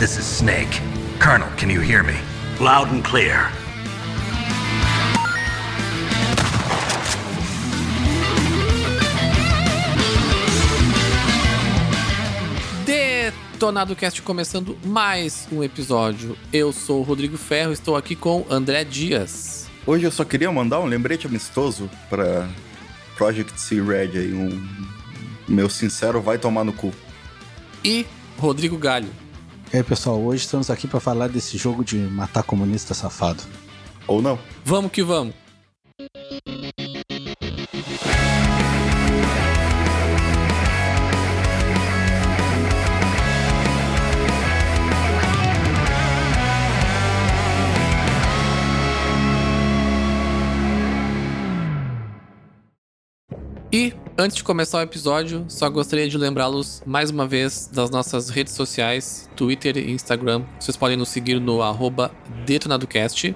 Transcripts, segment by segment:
This is Snake. Colonel, can you hear me? Loud and clear. Detonado Cast começando mais um episódio. Eu sou o Rodrigo Ferro, estou aqui com André Dias. Hoje eu só queria mandar um lembrete amistoso pra Project C Red aí, um meu sincero vai tomar no cu. E Rodrigo Galho. E aí, pessoal, hoje estamos aqui para falar desse jogo de matar comunista safado. Ou não. Vamos que vamos. E antes de começar o episódio, só gostaria de lembrá-los mais uma vez das nossas redes sociais, Twitter e Instagram. Vocês podem nos seguir no arroba detonadocast.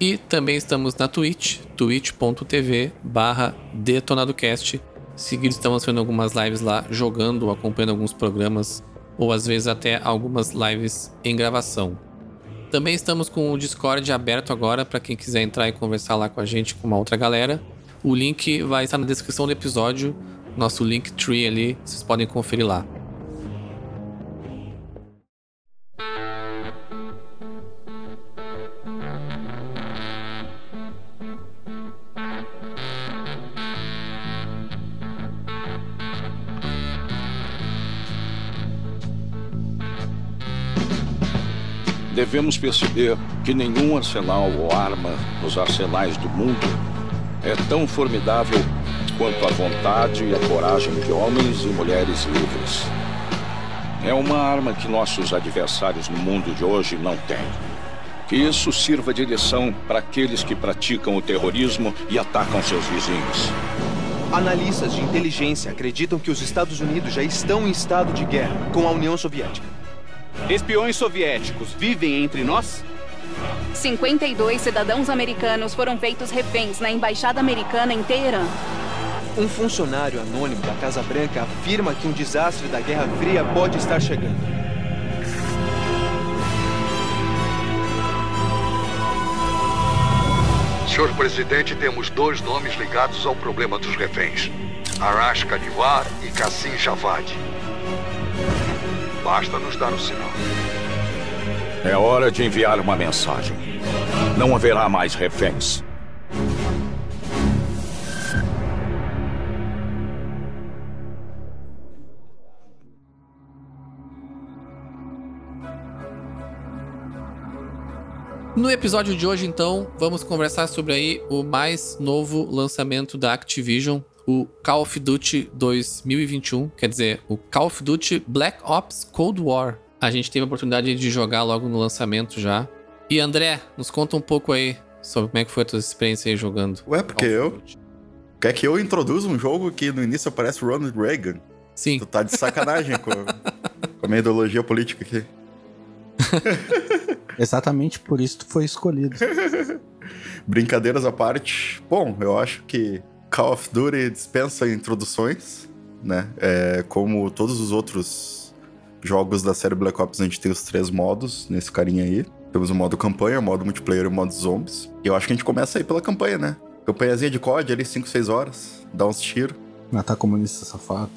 E também estamos na Twitch, twitch.tv barra detonadocast. Seguir, estamos fazendo algumas lives lá, jogando, acompanhando alguns programas, ou às vezes até algumas lives em gravação. Também estamos com o Discord aberto agora para quem quiser entrar e conversar lá com a gente, com uma outra galera. O link vai estar na descrição do episódio, nosso link tree ali, vocês podem conferir lá. Devemos perceber que nenhum arsenal ou arma nos arsenais do mundo é tão formidável quanto a vontade e a coragem de homens e mulheres livres. É uma arma que nossos adversários no mundo de hoje não têm. Que isso sirva de lição para aqueles que praticam o terrorismo e atacam seus vizinhos. Analistas de inteligência acreditam que os Estados Unidos já estão em estado de guerra com a União Soviética. Espiões soviéticos vivem entre nós? 52 cidadãos americanos foram feitos reféns na embaixada americana em Teherã. Um funcionário anônimo da Casa Branca afirma que um desastre da Guerra Fria pode estar chegando. Senhor presidente, temos dois nomes ligados ao problema dos reféns: Arash Kanivar e Kassim Javad. Basta nos dar o sinal. É hora de enviar uma mensagem. Não haverá mais reféns. No episódio de hoje, então, vamos conversar sobre aí o mais novo lançamento da Activision, o Call of Duty 2021, quer dizer, o Call of Duty Black Ops Cold War. A gente teve a oportunidade de jogar logo no lançamento já. E André, nos conta um pouco aí sobre como é que foi a tua experiência aí jogando. Ué, porque eu. Quer que eu introduza um jogo que no início aparece Ronald Reagan? Sim. Tu tá de sacanagem com, com a minha ideologia política aqui. Exatamente por isso tu foi escolhido. Brincadeiras à parte. Bom, eu acho que Call of Duty dispensa introduções, né? É, como todos os outros jogos da série Black Ops, a gente tem os três modos nesse carinha aí. Temos o modo campanha, o modo multiplayer e o modo zombies. E eu acho que a gente começa aí pela campanha, né? Campanhazinha de COD ali, 5, 6 horas, dá uns tiros. Matar comunista safado.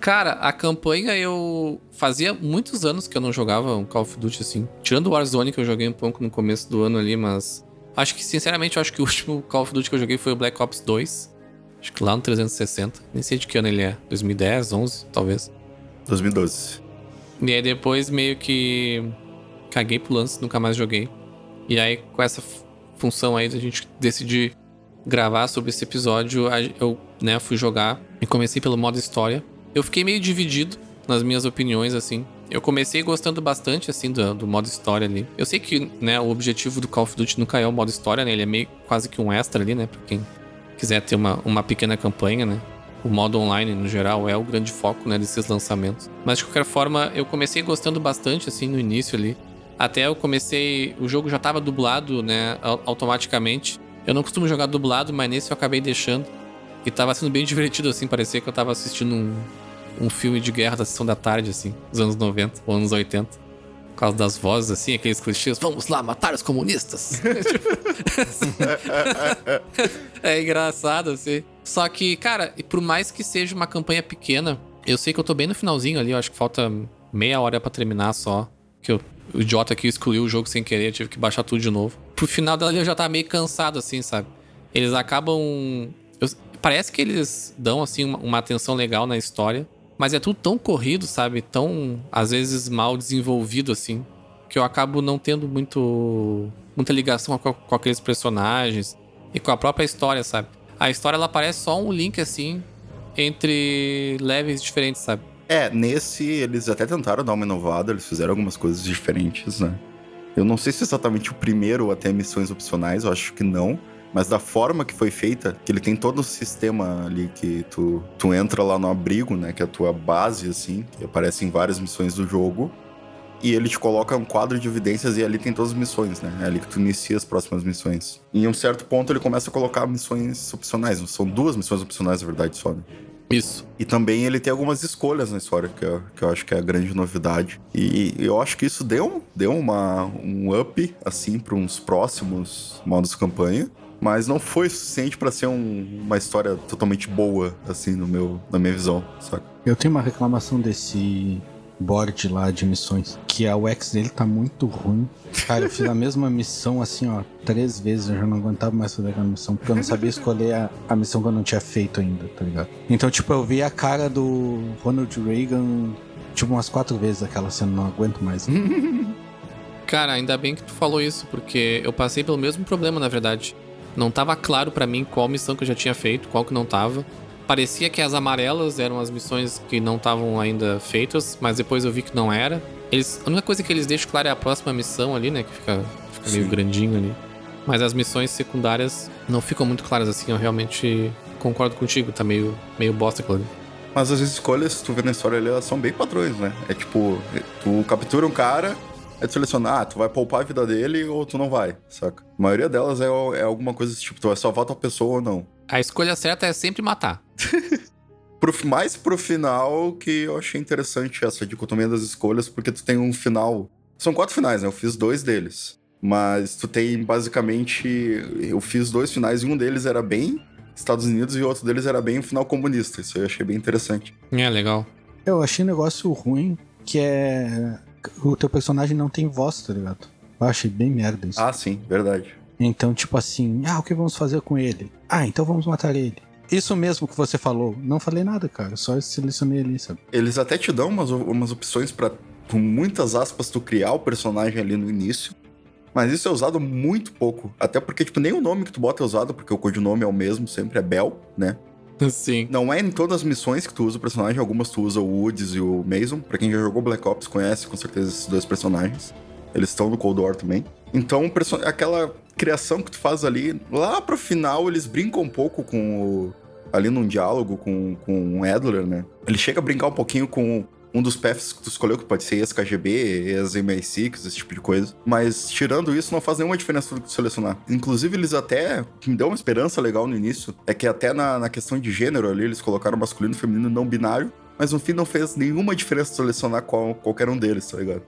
Cara, a campanha eu fazia muitos anos que eu não jogava um Call of Duty assim. Tirando o Warzone que eu joguei um pouco no começo do ano ali, mas acho que sinceramente eu acho que o último Call of Duty que eu joguei foi o Black Ops 2. Acho que lá no 360. Nem sei de que ano ele é. 2010, 11, talvez. 2012. E aí depois meio que caguei pro lance, nunca mais joguei. E aí com essa função aí da gente decidir gravar sobre esse episódio, eu né, fui jogar e comecei pelo modo história. Eu fiquei meio dividido nas minhas opiniões, assim. Eu comecei gostando bastante, assim, do, do, modo história ali. Eu sei que, né, o objetivo do Call of Duty nunca é o modo história, né? Ele é meio quase que um extra ali, né? Pra quem quiser ter uma, uma pequena campanha, né? O modo online, no geral, é o grande foco, né, desses lançamentos. Mas, de qualquer forma, eu comecei gostando bastante, assim, no início ali. Até eu comecei... O jogo já tava dublado, né, automaticamente. Eu não costumo jogar dublado, mas nesse eu acabei deixando. E tava sendo bem divertido, assim, parecia que eu tava assistindo um, um filme de guerra da sessão da tarde, assim, dos anos 90 ou anos 80. Por causa das vozes, assim, aqueles clichês, vamos lá matar os comunistas. é engraçado, assim. Só que, cara, por mais que seja uma campanha pequena, eu sei que eu tô bem no finalzinho ali, eu acho que falta meia hora para terminar só. Que eu, o idiota aqui excluiu o jogo sem querer, tive que baixar tudo de novo. Pro final dela eu já tava meio cansado, assim, sabe? Eles acabam. eu- parece que eles dão, assim, uma, uma atenção legal na história. Mas é tudo tão corrido, sabe? Tão, às vezes, mal desenvolvido, assim. Que eu acabo não tendo muito. muita ligação com, com aqueles personagens. E com a própria história, sabe? A história, ela parece só um link, assim, entre levels diferentes, sabe? É, nesse eles até tentaram dar uma inovada, eles fizeram algumas coisas diferentes, né? Eu não sei se exatamente o primeiro até missões opcionais, eu acho que não. Mas da forma que foi feita, que ele tem todo um sistema ali que tu, tu entra lá no abrigo, né? Que é a tua base, assim, que aparece em várias missões do jogo. E ele te coloca um quadro de evidências e ali tem todas as missões, né? É ali que tu inicia as próximas missões. E em um certo ponto ele começa a colocar missões opcionais. São duas missões opcionais, na verdade, só, né? Isso. E também ele tem algumas escolhas na história, que eu, que eu acho que é a grande novidade. E eu acho que isso deu, deu uma, um up, assim, para uns próximos modos campanha. Mas não foi suficiente para ser um- uma história totalmente boa, assim, no meu, na minha visão, saca? Eu tenho uma reclamação desse board lá de missões, que a UX dele tá muito ruim. Cara, eu fiz a mesma missão assim, ó, três vezes, eu já não aguentava mais fazer aquela missão, porque eu não sabia escolher a, a missão que eu não tinha feito ainda, tá ligado? Então, tipo, eu vi a cara do Ronald Reagan, tipo, umas quatro vezes aquela cena, não aguento mais. Cara, ainda bem que tu falou isso, porque eu passei pelo mesmo problema, na verdade. Não tava claro pra mim qual missão que eu já tinha feito, qual que não tava. Parecia que as amarelas eram as missões que não estavam ainda feitas, mas depois eu vi que não era. Eles, a única coisa que eles deixam claro é a próxima missão ali, né? Que fica, fica meio grandinho ali. Mas as missões secundárias não ficam muito claras assim, eu realmente concordo contigo, tá meio, meio bosta aquilo ali. Mas as escolhas, se tu vê na história ali, elas são bem padrões, né? É tipo, tu captura um cara, é tu selecionar, ah, tu vai poupar a vida dele ou tu não vai, saca? A maioria delas é, é alguma coisa tipo, tu vai salvar tua pessoa ou não. A escolha certa é sempre matar. Pro, mais pro final que eu achei interessante essa dicotomia das escolhas, porque tu tem um final. São quatro finais, né? Eu fiz dois deles. Mas tu tem basicamente. Eu fiz dois finais e um deles era bem Estados Unidos e o outro deles era bem um final comunista. Isso eu achei bem interessante. É, legal. Eu achei um negócio ruim, que é. O teu personagem não tem voz, tá ligado? Eu achei bem merda isso. Ah, sim, verdade. Então, tipo assim, ah, o que vamos fazer com ele? Ah, então vamos matar ele. Isso mesmo que você falou. Não falei nada, cara. Só selecionei ali, sabe? Eles até te dão umas, umas opções pra, com muitas aspas, tu criar o personagem ali no início. Mas isso é usado muito pouco. Até porque, tipo, nem o nome que tu bota é usado, porque o codinome é o mesmo, sempre é Bell, né? Sim. Não é em todas as missões que tu usa o personagem, algumas tu usa o Woods e o Mason. Pra quem já jogou Black Ops, conhece com certeza esses dois personagens. Eles estão no Cold War também. Então, aquela criação que tu faz ali, lá pro final, eles brincam um pouco com o. Ali num diálogo com, com o Adler, né? Ele chega a brincar um pouquinho com um dos paths que tu escolheu, que pode ser ex-KGB, ex-MI6, esse tipo de coisa. Mas, tirando isso, não faz nenhuma diferença tu selecionar. Inclusive, eles até. O que me deu uma esperança legal no início é que, até na, na questão de gênero ali, eles colocaram masculino, feminino não binário. Mas no fim não fez nenhuma diferença selecionar qual, qualquer um deles, tá ligado?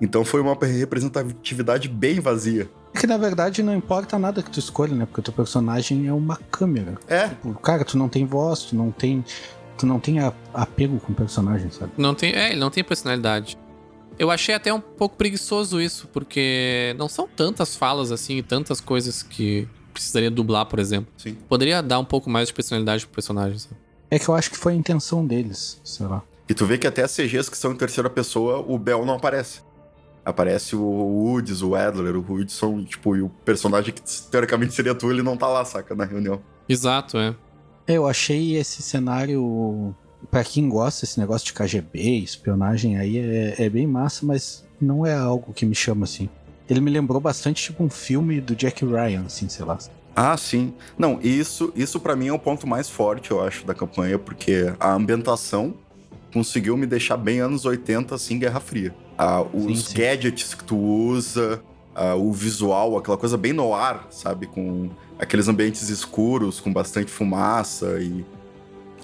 Então foi uma representatividade bem vazia. É que na verdade não importa nada que tu escolha, né? Porque o teu personagem é uma câmera. É, Tipo, cara, tu não tem voz, tu não tem. Tu não tem apego com o personagem, sabe? Não tem, é, ele não tem personalidade. Eu achei até um pouco preguiçoso isso, porque não são tantas falas assim e tantas coisas que precisaria dublar, por exemplo. sim. Poderia dar um pouco mais de personalidade pro personagem. sabe? É que eu acho que foi a intenção deles, sei lá. E tu vê que até as CGs que são em terceira pessoa, o Bell não aparece. Aparece o Woods, o Adler, o Woodson, tipo, e o personagem que teoricamente seria tu, ele não tá lá, saca, na reunião. Exato, é. Eu achei esse cenário. Pra quem gosta desse negócio de KGB, espionagem aí, é, é bem massa, mas não é algo que me chama assim. Ele me lembrou bastante tipo um filme do Jack Ryan, assim, sei lá. Ah, sim. Não, isso, isso para mim é o ponto mais forte, eu acho, da campanha, porque a ambientação conseguiu me deixar bem anos 80, assim, Guerra Fria. Ah, os Sim, sim. gadgets que tu usa, ah, o visual, aquela coisa bem no ar, sabe? Com aqueles ambientes escuros com bastante fumaça e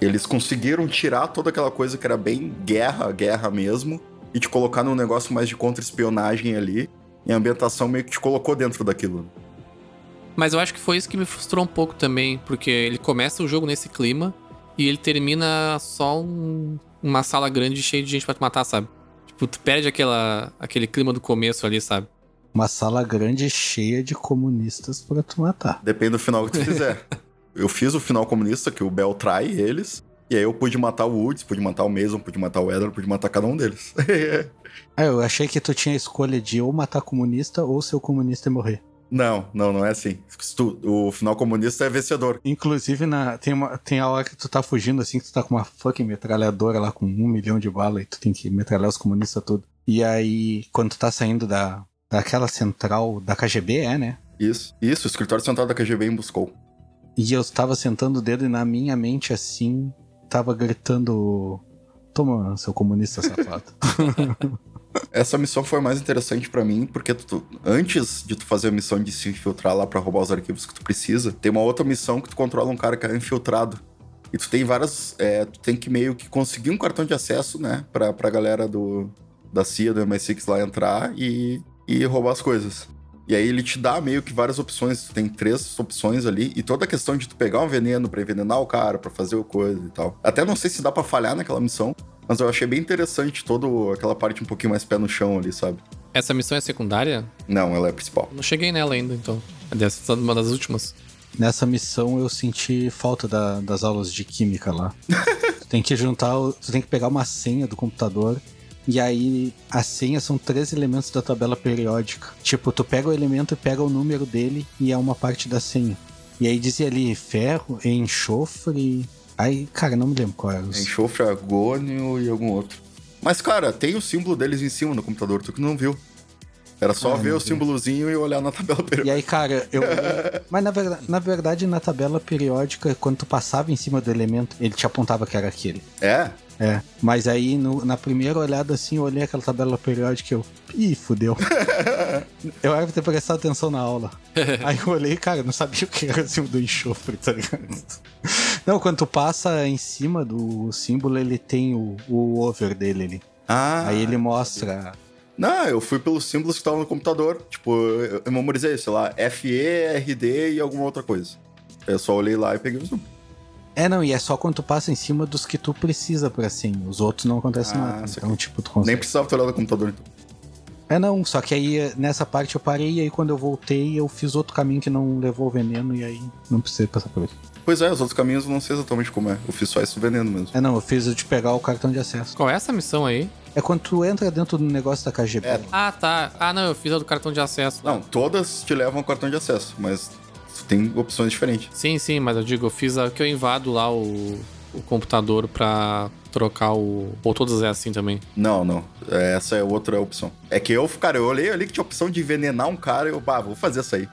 eles conseguiram tirar toda aquela coisa que era bem guerra, guerra mesmo, e te colocar num negócio mais de contra-espionagem ali. E a ambientação meio que te colocou dentro daquilo. Mas eu acho que foi isso que me frustrou um pouco também, porque ele começa o jogo nesse clima e ele termina só um- uma sala grande cheia de gente pra te matar, sabe? Tipo, tu perde aquela, aquele clima do começo ali, sabe? Uma sala grande cheia de comunistas pra tu matar. Depende do final que tu fizer. eu fiz o final comunista, que o Bel trai eles. E aí eu pude matar o Woods, pude matar o Mason, pude matar o Edward, pude matar cada um deles. Ah, eu achei que tu tinha a escolha de ou matar comunista ou ser o comunista e morrer. Não, não, não é assim. Tu- o final comunista é vencedor. Inclusive, na, tem, uma, tem a hora que tu tá fugindo assim, que tu tá com uma fucking metralhadora lá com um milhão de balas e tu tem que metralhar os comunistas tudo. E aí, quando tu tá saindo da, daquela central da KGB, é, né? Isso, isso, o escritório central da KGB em Buscou. E eu tava sentando o dedo e na minha mente assim, tava gritando: Toma, seu comunista safado. Essa missão foi mais interessante pra mim, porque tu- antes de tu fazer a missão de se infiltrar lá pra roubar os arquivos que tu precisa, tem uma outra missão que tu controla um cara que é infiltrado. E tu tem várias. é, tu tem que meio que conseguir um cartão de acesso, né? Pra, pra galera do, da CIA, do MI6 lá entrar e, e roubar as coisas. E aí ele te dá meio que várias opções. Tu tem três opções ali. E toda a questão de tu pegar um veneno pra envenenar o cara, pra fazer o coisa e tal. Até não sei se dá pra falhar naquela missão. Mas eu achei bem interessante toda aquela parte um pouquinho mais pé no chão ali, sabe? Essa missão é secundária? Não, ela é a principal. Não cheguei nela ainda, então. Deve ser uma das últimas. Nessa missão eu senti falta da- das aulas de química lá. tu tem que juntar, o- tu tem que pegar uma senha do computador. E aí, a senha são três elementos da tabela periódica. Tipo, tu pega o elemento e pega o número dele e é uma parte da senha. E aí dizia ali ferro, enxofre. Aí, cara, não me lembro qual era. os- Enxofre, agônio e algum outro. Mas, cara, tem o símbolo deles em cima no computador, tu que não viu. Era só Ah, ver o vi. símbolozinho e olhar na tabela E periódica. aí, cara, eu. Mas na verdade, na verdade, na tabela periódica, quando tu passava em cima do elemento, ele te apontava que era aquele. É? É, mas aí no- na primeira olhada assim, eu olhei aquela tabela periódica e eu. Ih, fudeu. eu era pra ter prestado atenção na aula. Aí eu olhei, cara, não sabia o que era acima do enxofre, tá ligado? Não, quando tu passa em cima do símbolo, ele tem o, o over dele ali. Ah. Aí ele mostra. Não, eu fui pelos símbolos que estavam no computador. Tipo, eu, eu memorizei, sei lá, FE, RD e alguma outra coisa. Eu só olhei lá e peguei os números. É, não, e é só quando tu passa em cima dos que tu precisa pra assim. Os outros não acontece Ah, nada. Então, tipo, tu Nem consegue. precisava ter olhado no computador, então. É, não, só que aí nessa parte eu parei e aí quando eu voltei eu fiz outro caminho que não levou o veneno e aí não precisei passar por isso. Pois é, os outros caminhos eu não sei exatamente como é. Eu fiz só esse veneno mesmo. É, não, eu fiz o de pegar o cartão de acesso. Qual é essa missão aí? É quando tu entra dentro do negócio da KGB. É. Ah, tá. Ah, não, eu fiz a do cartão de acesso. Não, todas te levam ao cartão de acesso, mas tem opções diferentes. Sim, sim, mas eu digo, eu fiz a que eu invado lá o, o computador pra trocar o. Ou todas é assim também. Não, não. Essa é outra opção. É que eu, cara, eu olhei ali que tinha opção de envenenar um cara e eu, bah, vou fazer essa aí.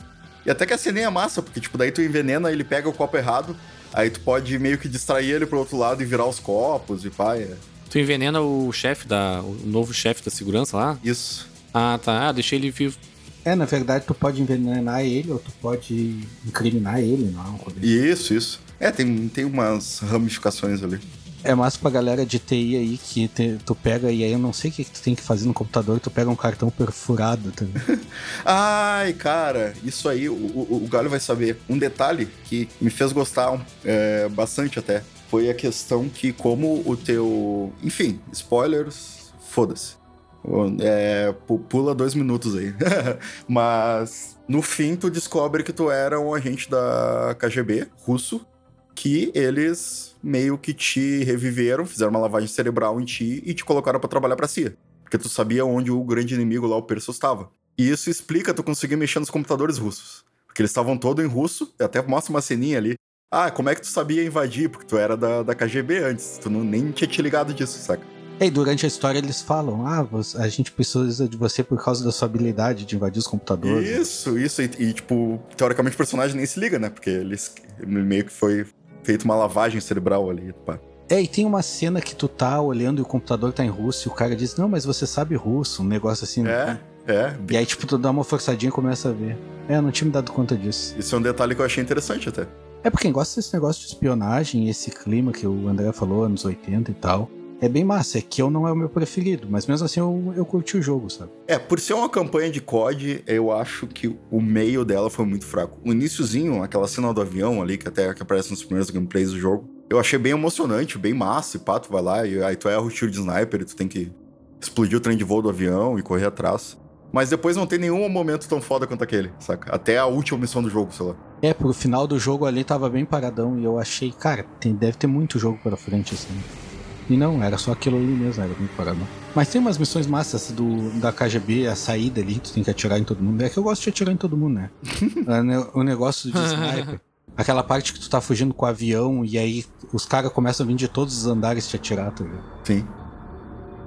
E até que a cena é massa, porque, tipo, daí tu envenena, ele pega o copo errado, aí tu pode meio que distrair ele pro outro lado e virar os copos e pá, é Tu envenena o chefe da. o novo chefe da segurança lá? isso. Ah, tá. Ah, deixei ele vivo. É, na verdade tu pode envenenar ele ou tu pode incriminar ele, não. Rodrigo. Isso, isso. É, tem, tem umas ramificações ali. É massa pra galera de TI aí que te- tu pega e aí eu não sei o que, que tu tem que fazer no computador, tu pega um cartão perfurado, tá ligado? Ai, cara, isso aí o, o, o Galho vai saber. Um detalhe que me fez gostar é, bastante até foi a questão que, como o teu. Enfim, spoilers, foda-se. É, pu- pula dois minutos aí. Mas no fim, tu descobre que tu era um agente da KGB russo que eles meio que te reviveram, fizeram uma lavagem cerebral em ti e te colocaram pra trabalhar pra CIA. Porque tu sabia onde o grande inimigo lá, o Perso, estava. E isso explica tu conseguir mexer nos computadores russos. Porque eles estavam todos em russo, até mostra uma ceninha ali. Ah, como é que tu sabia invadir? Porque tu era da, da KGB antes, tu não, nem tinha te ligado disso, saca? E durante a história eles falam, ah, a gente precisa de você por causa da sua habilidade de invadir os computadores. Isso, isso. E, e, tipo, teoricamente o personagem nem se liga, né? Porque eles meio que foi feito uma lavagem cerebral ali. Pá. É, e tem uma cena que tu tá olhando e o computador tá em russo e o cara diz, não, mas você sabe russo, um negócio assim. É, É, E aí, tipo, tu dá uma forçadinha e começa a ver. É, eu não tinha me dado conta disso. isso é um detalhe que eu achei interessante até. É porque quem gosta desse negócio de espionagem, esse clima que o André falou, anos 80 e tal, é bem massa. É que eu não é o meu preferido, mas mesmo assim eu, eu curti o jogo, sabe? É, por ser uma campanha de COD, eu acho que o meio dela foi muito fraco. O iníciozinho, aquela cena do avião ali, que até que aparece nos primeiros gameplays do jogo, eu achei bem emocionante, bem massa. E pá, tu vai lá e aí tu erra o tiro de sniper e tu tem que explodir o trem de voo do avião e correr atrás. Mas depois não tem nenhum momento tão foda quanto aquele, saca? Até a última missão do jogo, sei lá. É, pro final do jogo ali tava bem paradão e eu achei, cara, tem, deve ter muito jogo pela frente, assim. E não, era só aquilo ali mesmo, era muito paradão. Mas tem umas missões massas do, da KGB, a saída ali, tu tem que atirar em todo mundo. É que eu gosto de atirar em todo mundo, né? É, ne- o negócio de sniper. Aquela parte que tu tá fugindo com o avião e aí os caras começam a vir de todos os andares te atirar, tá ligado? Sim.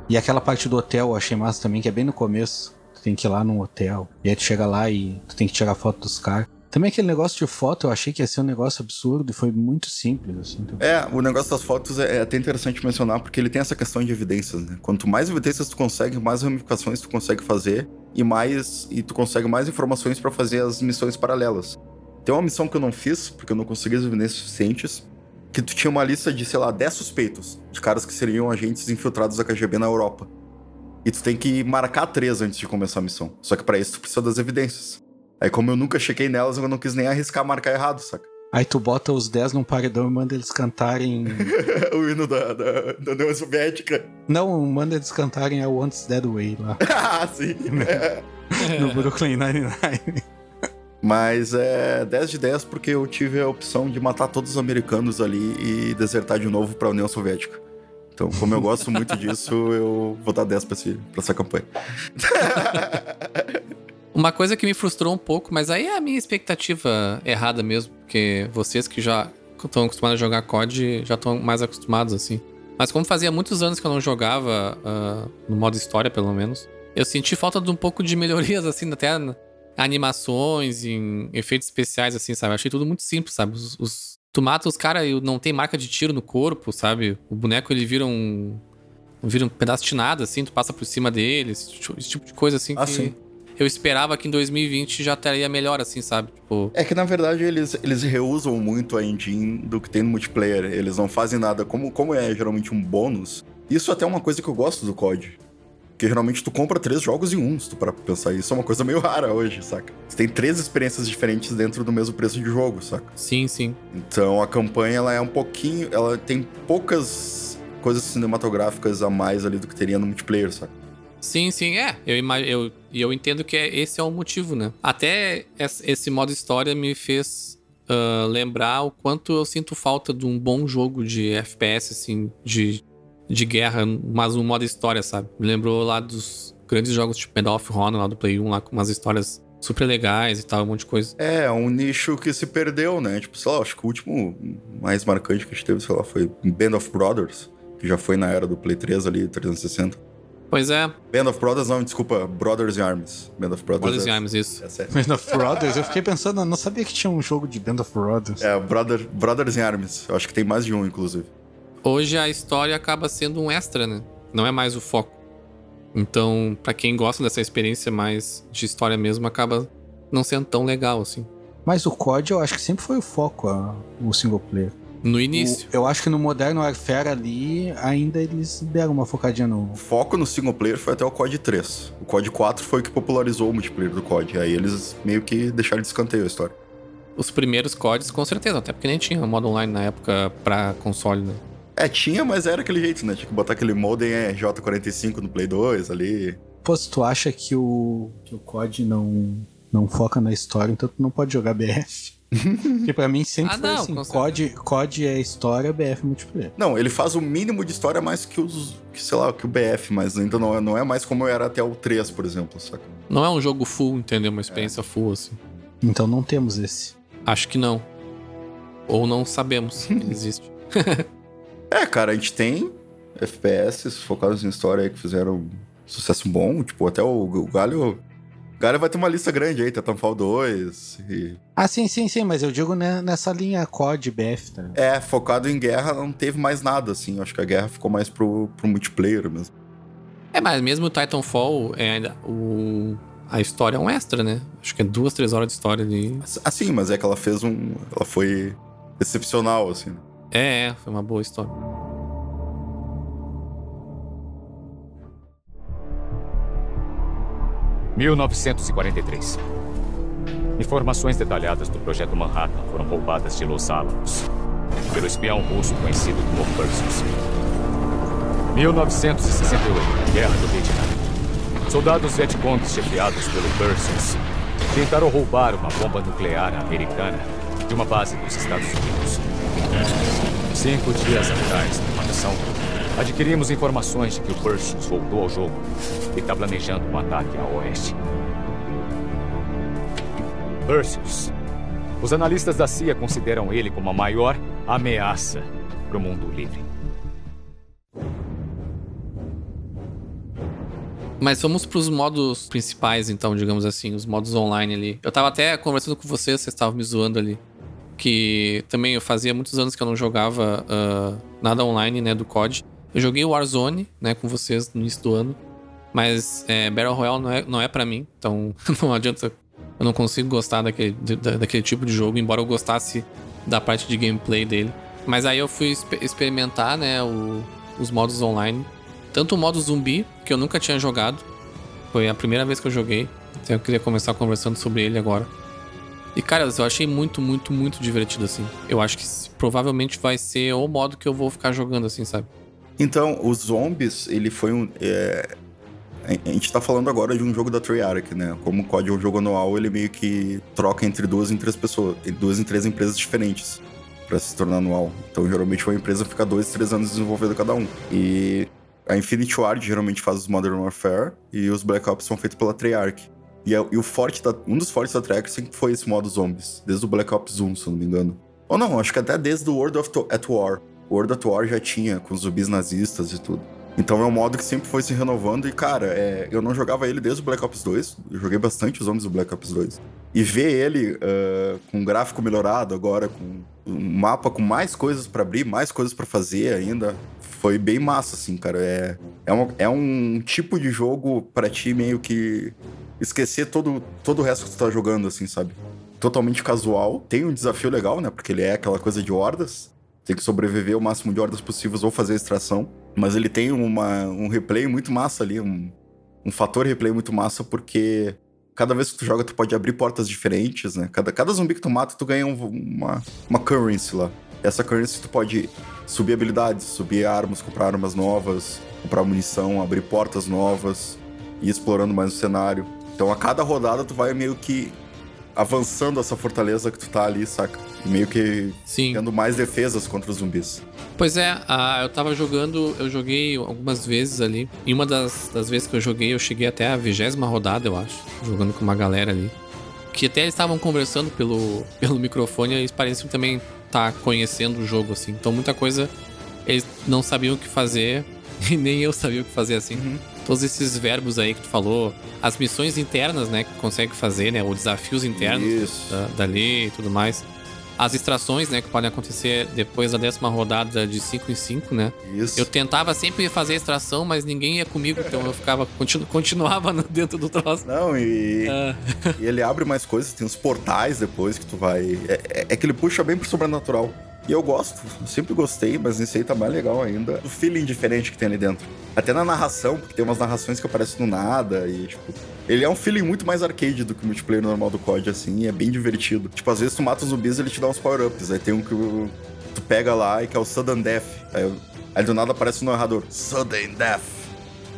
E aquela parte do hotel eu achei massa também, que é bem no começo. Tu tem que ir lá num hotel. E aí tu chega lá e tu tem que tirar foto dos caras. Também aquele negócio de foto, eu achei que ia ser um negócio absurdo e foi muito simples, assim. Então... É, o negócio das fotos é, é até interessante mencionar, porque ele tem essa questão de evidências, né? Quanto mais evidências tu consegue, mais ramificações tu consegue fazer e mais e tu consegue mais informações pra fazer as missões paralelas. Tem uma missão que eu não fiz, porque eu não consegui as evidências suficientes, que tu tinha uma lista de, sei lá, 10 suspeitos de caras que seriam agentes infiltrados da KGB na Europa. E tu tem que marcar três antes de começar a missão. Só que pra isso tu precisa das evidêncincias. Aí como eu nunca chequei nelas, eu não quis nem arriscar marcar errado, saca? Aí tu bota os 10 num paredão e manda eles cantarem. o hino da, da, da União Soviética. Não, manda eles cantarem a Once Dead Way lá. ah, sim. no Brooklyn Nine-Nine. Mas é 10 de 10 porque eu tive a opção de matar todos os americanos ali e desertar de novo pra União Soviética. Então, como eu gosto muito disso, eu vou dar 10 pra, esse, pra essa campanha. Uma coisa que me frustrou um pouco, mas aí é a minha expectativa errada mesmo, porque vocês que já estão acostumados a jogar COD já estão mais acostumados assim. Mas como fazia muitos anos que eu não jogava, ah, no modo história pelo menos, eu senti falta de um pouco de melhorias assim, até animações, em efeitos especiais assim, sabe? Eu achei tudo muito simples, sabe? Os, os- tu mata os caras e não tem marca de tiro no corpo, sabe? O boneco ele vira um vira um pedaço de nada assim, tu passa por cima dele, esse, tipo- esse tipo de coisa assim Ah, que sim. Eu esperava que em 2020 já estaria melhor, assim, sabe? Tipo, É que na verdade eles, eles reusam muito a engine do que tem no multiplayer. Eles não fazem nada. Como, como é geralmente um bônus, isso até é uma coisa que eu gosto do COD. Porque geralmente tu compra três jogos em um, se tu parar pra pensar. Isso é uma coisa meio rara hoje, saca? Você tem três experiências diferentes dentro do mesmo preço de jogo, saca? sim, sim. Então a campanha ela é um pouquinho. Ela tem poucas coisas cinematográficas a mais ali do que teria no multiplayer, saca? Sim, sim, é. Eu, eu, e eu entendo que é- esse é o motivo, né? Até es- esse modo história me fez ah, lembrar o quanto eu sinto falta de um bom jogo de FPS, assim, de, de guerra, mas um modo história, sabe? Me lembrou lá dos grandes jogos tipo Medal of Honor, lá do Play 1, lá com umas histórias super legais e tal, um monte de coisa. É, um nicho que se perdeu, né? Tipo, sei acho que o último mais marcante que a gente teve, sei lá, foi Band of Brothers, que já foi na era do Play 3 ali, 360. Pois é, Band of Brothers, não, desculpa, Brothers in Arms. Band of Brothers. Brothers in é, Arms, isso. É. Band of Brothers, eu fiquei pensando, eu não sabia que tinha um jogo de Band of Brothers. é Brother, Brothers in Arms. Eu acho que tem mais de um, inclusive. Hoje a história acaba sendo um extra, né? Não é mais o foco. Então, pra quem gosta dessa experiência mais de história mesmo, acaba não sendo tão legal assim. Mas o COD eu acho que sempre foi o foco, a- o single player. No início. O- eu acho que no Modern Warfare ali, ainda eles deram uma focadinha no. O foco no single player foi até o COD 3. O COD 4 foi o que popularizou o multiplayer do COD. Aí eles meio que deixaram de escanteio a história. Os primeiros CODs, com certeza, até porque nem tinha modo online na época pra console, né? É, tinha, mas era aquele jeito, né? Tinha que botar aquele modem J45 no Play 2 ali. Pô, se tu acha que o, que o COD não, não foca na história, então tu não pode jogar BF. Porque pra mim sempre Ah, foi não, assim: COD, COD é história, BF é multiplayer. Não, ele faz o mínimo de história mais que os. Que, sei lá, que o BF, mas ainda não é, não é mais como era até o 3, por exemplo, saca? Não é um jogo full, entendeu? Uma experiência full, assim. Então não temos esse. Acho que não. Ou não sabemos que ele existe. É, cara, a gente tem FPS focados em história aí que fizeram sucesso bom. Tipo, até o, o Galho. O Galho vai ter uma lista grande aí, Titanfall 2. E... Ah, sim, sim, sim, mas eu digo né, nessa linha COD, BF, tá? É, focado em guerra, não teve mais nada, assim. Acho que a guerra ficou mais pro, pro multiplayer mesmo. É, mas mesmo o Titanfall, é ainda o, a história é um extra, né? Acho que é duas, três horas de história ali. Assim, mas é que ela fez um. Ela foi excepcional, assim. É, é, foi uma boa história. ...1943. Informações detalhadas do Projeto Manhattan foram roubadas de Los Alamos... ...pelo espião russo conhecido como Perseus. 1968, Guerra do Vietnã. Soldados vietcongues chefiados pelo Perseus tentaram roubar uma bomba nuclear americana de uma base dos Estados Unidos. Cinco dias atrás, numa missão, adquirimos informações de que o Perseus voltou ao jogo e está planejando um ataque a oeste. Perseus. Os analistas da CIA consideram ele como a maior ameaça para o mundo livre. Mas vamos pros modos principais, então, digamos assim, os modos online ali. Eu tava até conversando com vocês, vocês estavam me zoando ali. Que também eu fazia muitos anos que eu não jogava uh, nada online, né, do COD. Eu joguei Warzone, né, com vocês no início do ano. Mas é, Battle Royale não é, não é para mim, então não adianta. Eu não consigo gostar daquele, da, daquele tipo de jogo, embora eu gostasse da parte de gameplay dele. Mas aí eu fui exper experimentar, né, o, os modos online. Tanto o modo zumbi, que eu nunca tinha jogado. Foi a primeira vez que eu joguei. Então eu queria começar conversando sobre ele agora. E, cara, eu achei muito, muito, muito divertido, assim. Eu acho que provavelmente vai ser o modo que eu vou ficar jogando, assim, sabe? Então, os zombies, ele foi um. É... A gente tá falando agora de um jogo da Treyarch, né? Como o COD é um jogo anual, ele meio que troca entre duas em três pessoas, duas em três empresas diferentes para se tornar anual. Então, geralmente, uma empresa fica dois, três anos desenvolvendo cada um. E a Infinity Ward geralmente faz os Modern Warfare e os Black Ops são feitos pela Treyarch. E, e o forte da, um dos fortes da Treyarch sempre foi esse modo zombies, desde o Black Ops 1, se eu não me engano. Ou não, acho que até desde o World of at War. O World at War já tinha, com os zumbis nazistas e tudo. Então é um modo que sempre foi se renovando e, cara, é, eu não jogava ele desde o Black Ops 2. Eu joguei bastante os zombies do Black Ops 2. E ver ele uh, com um gráfico melhorado agora, com um mapa com mais coisas para abrir, mais coisas para fazer ainda, foi bem massa, assim, cara. É, é, uma, é um tipo de jogo para ti meio que esquecer todo, todo o resto que tu tá jogando, assim, sabe? Totalmente casual. Tem um desafio legal, né? Porque ele é aquela coisa de hordas. Tem que sobreviver o máximo de hordas possíveis ou fazer extração. Mas ele tem uma, um replay muito massa ali, um, um fator replay muito massa, porque cada vez que tu joga, tu pode abrir portas diferentes, né? Cada, cada zumbi que tu mata, tu ganha um, uma, uma currency lá. Essa currency tu pode subir habilidades, subir armas, comprar armas novas, comprar munição, abrir portas novas, ir explorando mais o cenário. Então a cada rodada tu vai meio que avançando essa fortaleza que tu tá ali, saca? Meio que Sim. tendo mais defesas contra os zumbis. Pois é, eu tava jogando, eu joguei algumas vezes ali. E uma das, das vezes que eu joguei, eu cheguei até a vigésima rodada, eu acho. Jogando com uma galera ali. Que até eles estavam conversando pelo, pelo microfone e eles pareciam também estar tá conhecendo o jogo, assim. Então muita coisa eles não sabiam o que fazer e nem eu sabia o que fazer, assim. Uhum. Todos esses verbos aí que tu falou, as missões internas, né, que consegue fazer, né, os desafios internos da, dali e tudo mais. As extrações, né, que podem acontecer depois da décima rodada de 5 em 5, né? Isso. Eu tentava sempre fazer a extração, mas ninguém ia comigo, então eu ficava continu, continuava dentro do troço. Não, e, Ah. e ele abre mais coisas, tem uns portais depois que tu vai. É, é- é que ele puxa bem pro sobrenatural. E eu gosto, eu sempre gostei, mas nesse aí tá mais legal ainda. O feeling diferente que tem ali dentro. Até na narração, porque tem umas narrações que aparecem do nada e, tipo. Ele é um feeling muito mais arcade do que o multiplayer normal do COD, assim, e é bem divertido. Tipo, às vezes tu mata os zumbis e ele te dá uns power-ups. Aí tem um que tu pega lá e que é o Sudden Death. Aí, aí do nada aparece no narrador: Sudden Death.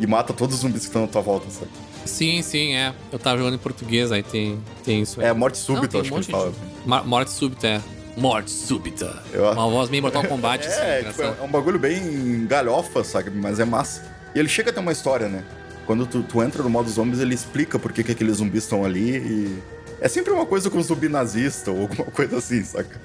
E mata todos os zumbis que estão na tua volta, sabe? Sim, sim, é. Eu tava jogando em português, aí tem, tem isso aí. É morte Não, súbita, tem acho um que ele fala. de- Ma- Morte súbita, é. Morte súbita. Eu- Uma voz meio Mortal Kombat, assim, É, tipo, engraçado. é um bagulho bem galhofa, sabe? Mas é massa. E ele chega a ter uma história, né? Quando tu, tu entra no modo zombies, ele explica por que, que aqueles zumbis estão ali e. É sempre uma coisa com zumbi nazista ou alguma coisa assim, saca?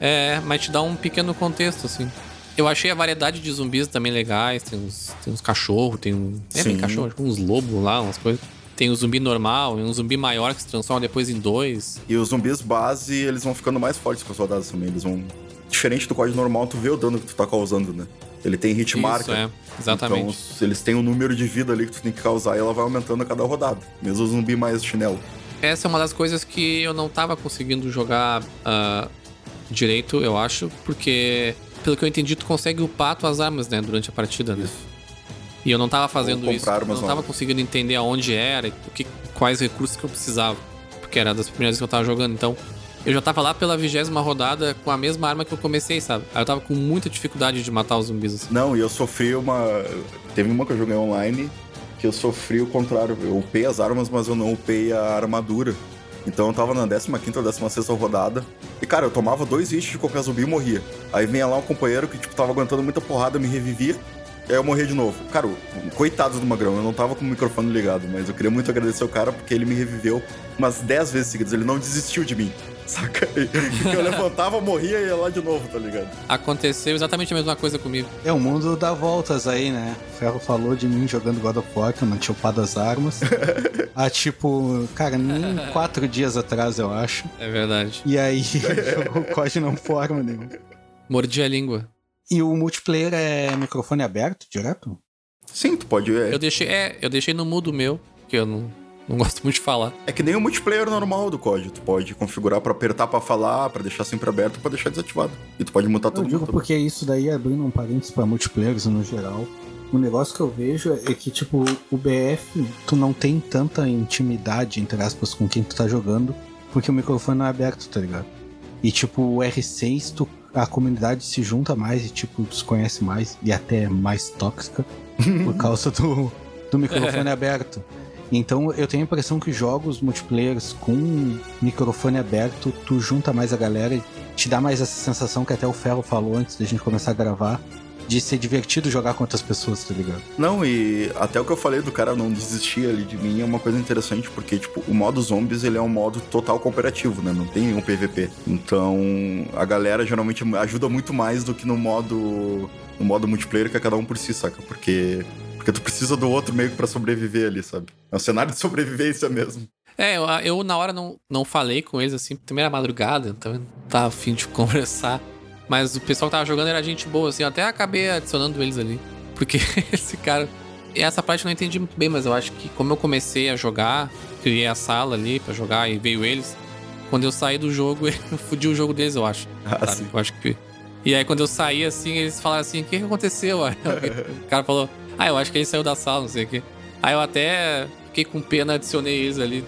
É, mas te dá um pequeno contexto, assim. Eu achei a variedade de zumbis também legais. Tem uns, tem uns cachorros, tem um. É bem cachorro, tipo uns lobos lá, umas coisas. Tem um zumbi normal e um zumbi maior que se transforma depois em dois. E os zumbis base, eles vão ficando mais fortes com as rodadas também. Eles vão. Diferente do código normal, tu vê o dano que tu tá causando, né? Ele tem hit marca. é. Exatamente. Então, eles têm um número de vida ali que tu tem que causar e ela vai aumentando a cada rodada. Mesmo o zumbi mais chinelo. Essa é uma das coisas que eu não tava conseguindo jogar ah, direito, eu acho, porque, pelo que eu entendi, tu consegue upar tuas armas, né, durante a partida, né? E eu não tava fazendo Ou isso. Eu não tava novas. conseguindo entender aonde era e o que, quais recursos que eu precisava. Porque era das primeiras que eu tava jogando. Então, eu já tava lá pela vigésima rodada com a mesma arma que eu comecei, sabe? Aí eu tava com muita dificuldade de matar os zumbis. assim. Não, e eu sofri uma. Teve uma que eu joguei online que eu sofri o contrário. Eu upei as armas, mas eu não upei a armadura. Então eu tava na 15 ou 16 rodada. E, cara, eu tomava dois hits de qualquer zumbi e morria. Aí vinha lá um companheiro que, tipo, tava aguentando muita porrada, me revivia. Aí eu morria de novo. Cara, coitado do Magrão, eu não tava com o microfone ligado, mas eu queria muito agradecer o cara porque ele me reviveu umas 10 vezes seguidas. Ele não desistiu de mim, saca? eu levantava, morria e ia lá de novo, tá ligado? Aconteceu exatamente a mesma coisa comigo. É, o mundo dá voltas aí, né? O Ferro falou de mim jogando God of War, que eu não tinha upado as armas. Há tipo, cara, nem quatro dias atrás, eu acho. É verdade. E aí o COD não forma nenhum. Mordi a língua. E o multiplayer é microfone aberto direto? Sim, tu pode. É, Eu deixei, é, eu deixei no mudo meu, que eu não, não gosto muito de falar. é que nem o multiplayer normal do COD. Tu pode configurar pra apertar pra falar, pra deixar sempre aberto ou pra deixar desativado. E tu pode mutar Eu todo digo porque isso daí, abrindo um parênteses pra multiplayers no geral, o negócio que eu vejo é que, tipo, o BF, tu não tem tanta intimidade, entre aspas, com quem tu tá jogando, porque o microfone não é aberto, tá ligado? E, tipo, o R6, tu, a comunidade se junta mais e, tipo, se conhece mais e até é mais tóxica por causa do, do microfone aberto. Então eu tenho a impressão que jogos multiplayers com microfone aberto, tu junta mais a galera e te dá mais essa sensação que até o Ferro falou antes da gente começar a gravar, de ser divertido jogar com outras pessoas, tá ligado? Não, e até o que eu falei do cara não desistir ali de mim é uma coisa interessante, porque, tipo, o modo zombies, ele é um modo total cooperativo, né? Não tem nenhum PVP. Então, a galera geralmente ajuda muito mais do que no modo no modo multiplayer, que é cada um por si, saca? Porque porque tu precisa do outro meio que pra sobreviver ali, sabe? É um cenário de sobrevivência mesmo. É, eu, eu na hora não, não falei com eles, assim, primeira madrugada, também não tava afim de conversar. Mas o pessoal que tava jogando era gente boa, assim, eu até acabei adicionando eles ali. Porque esse cara. Essa parte eu não entendi muito bem, mas eu acho que como eu comecei a jogar, criei a sala ali pra jogar e veio eles. Quando eu saí do jogo, eu fudi o jogo deles, eu acho. Ah, sabe? sim. Eu acho que. E aí quando eu saí assim, eles falaram assim, o que, que aconteceu? Aí o cara falou, ah, eu acho que ele saiu da sala, não sei o quê. Aí eu até fiquei com pena, adicionei eles ali,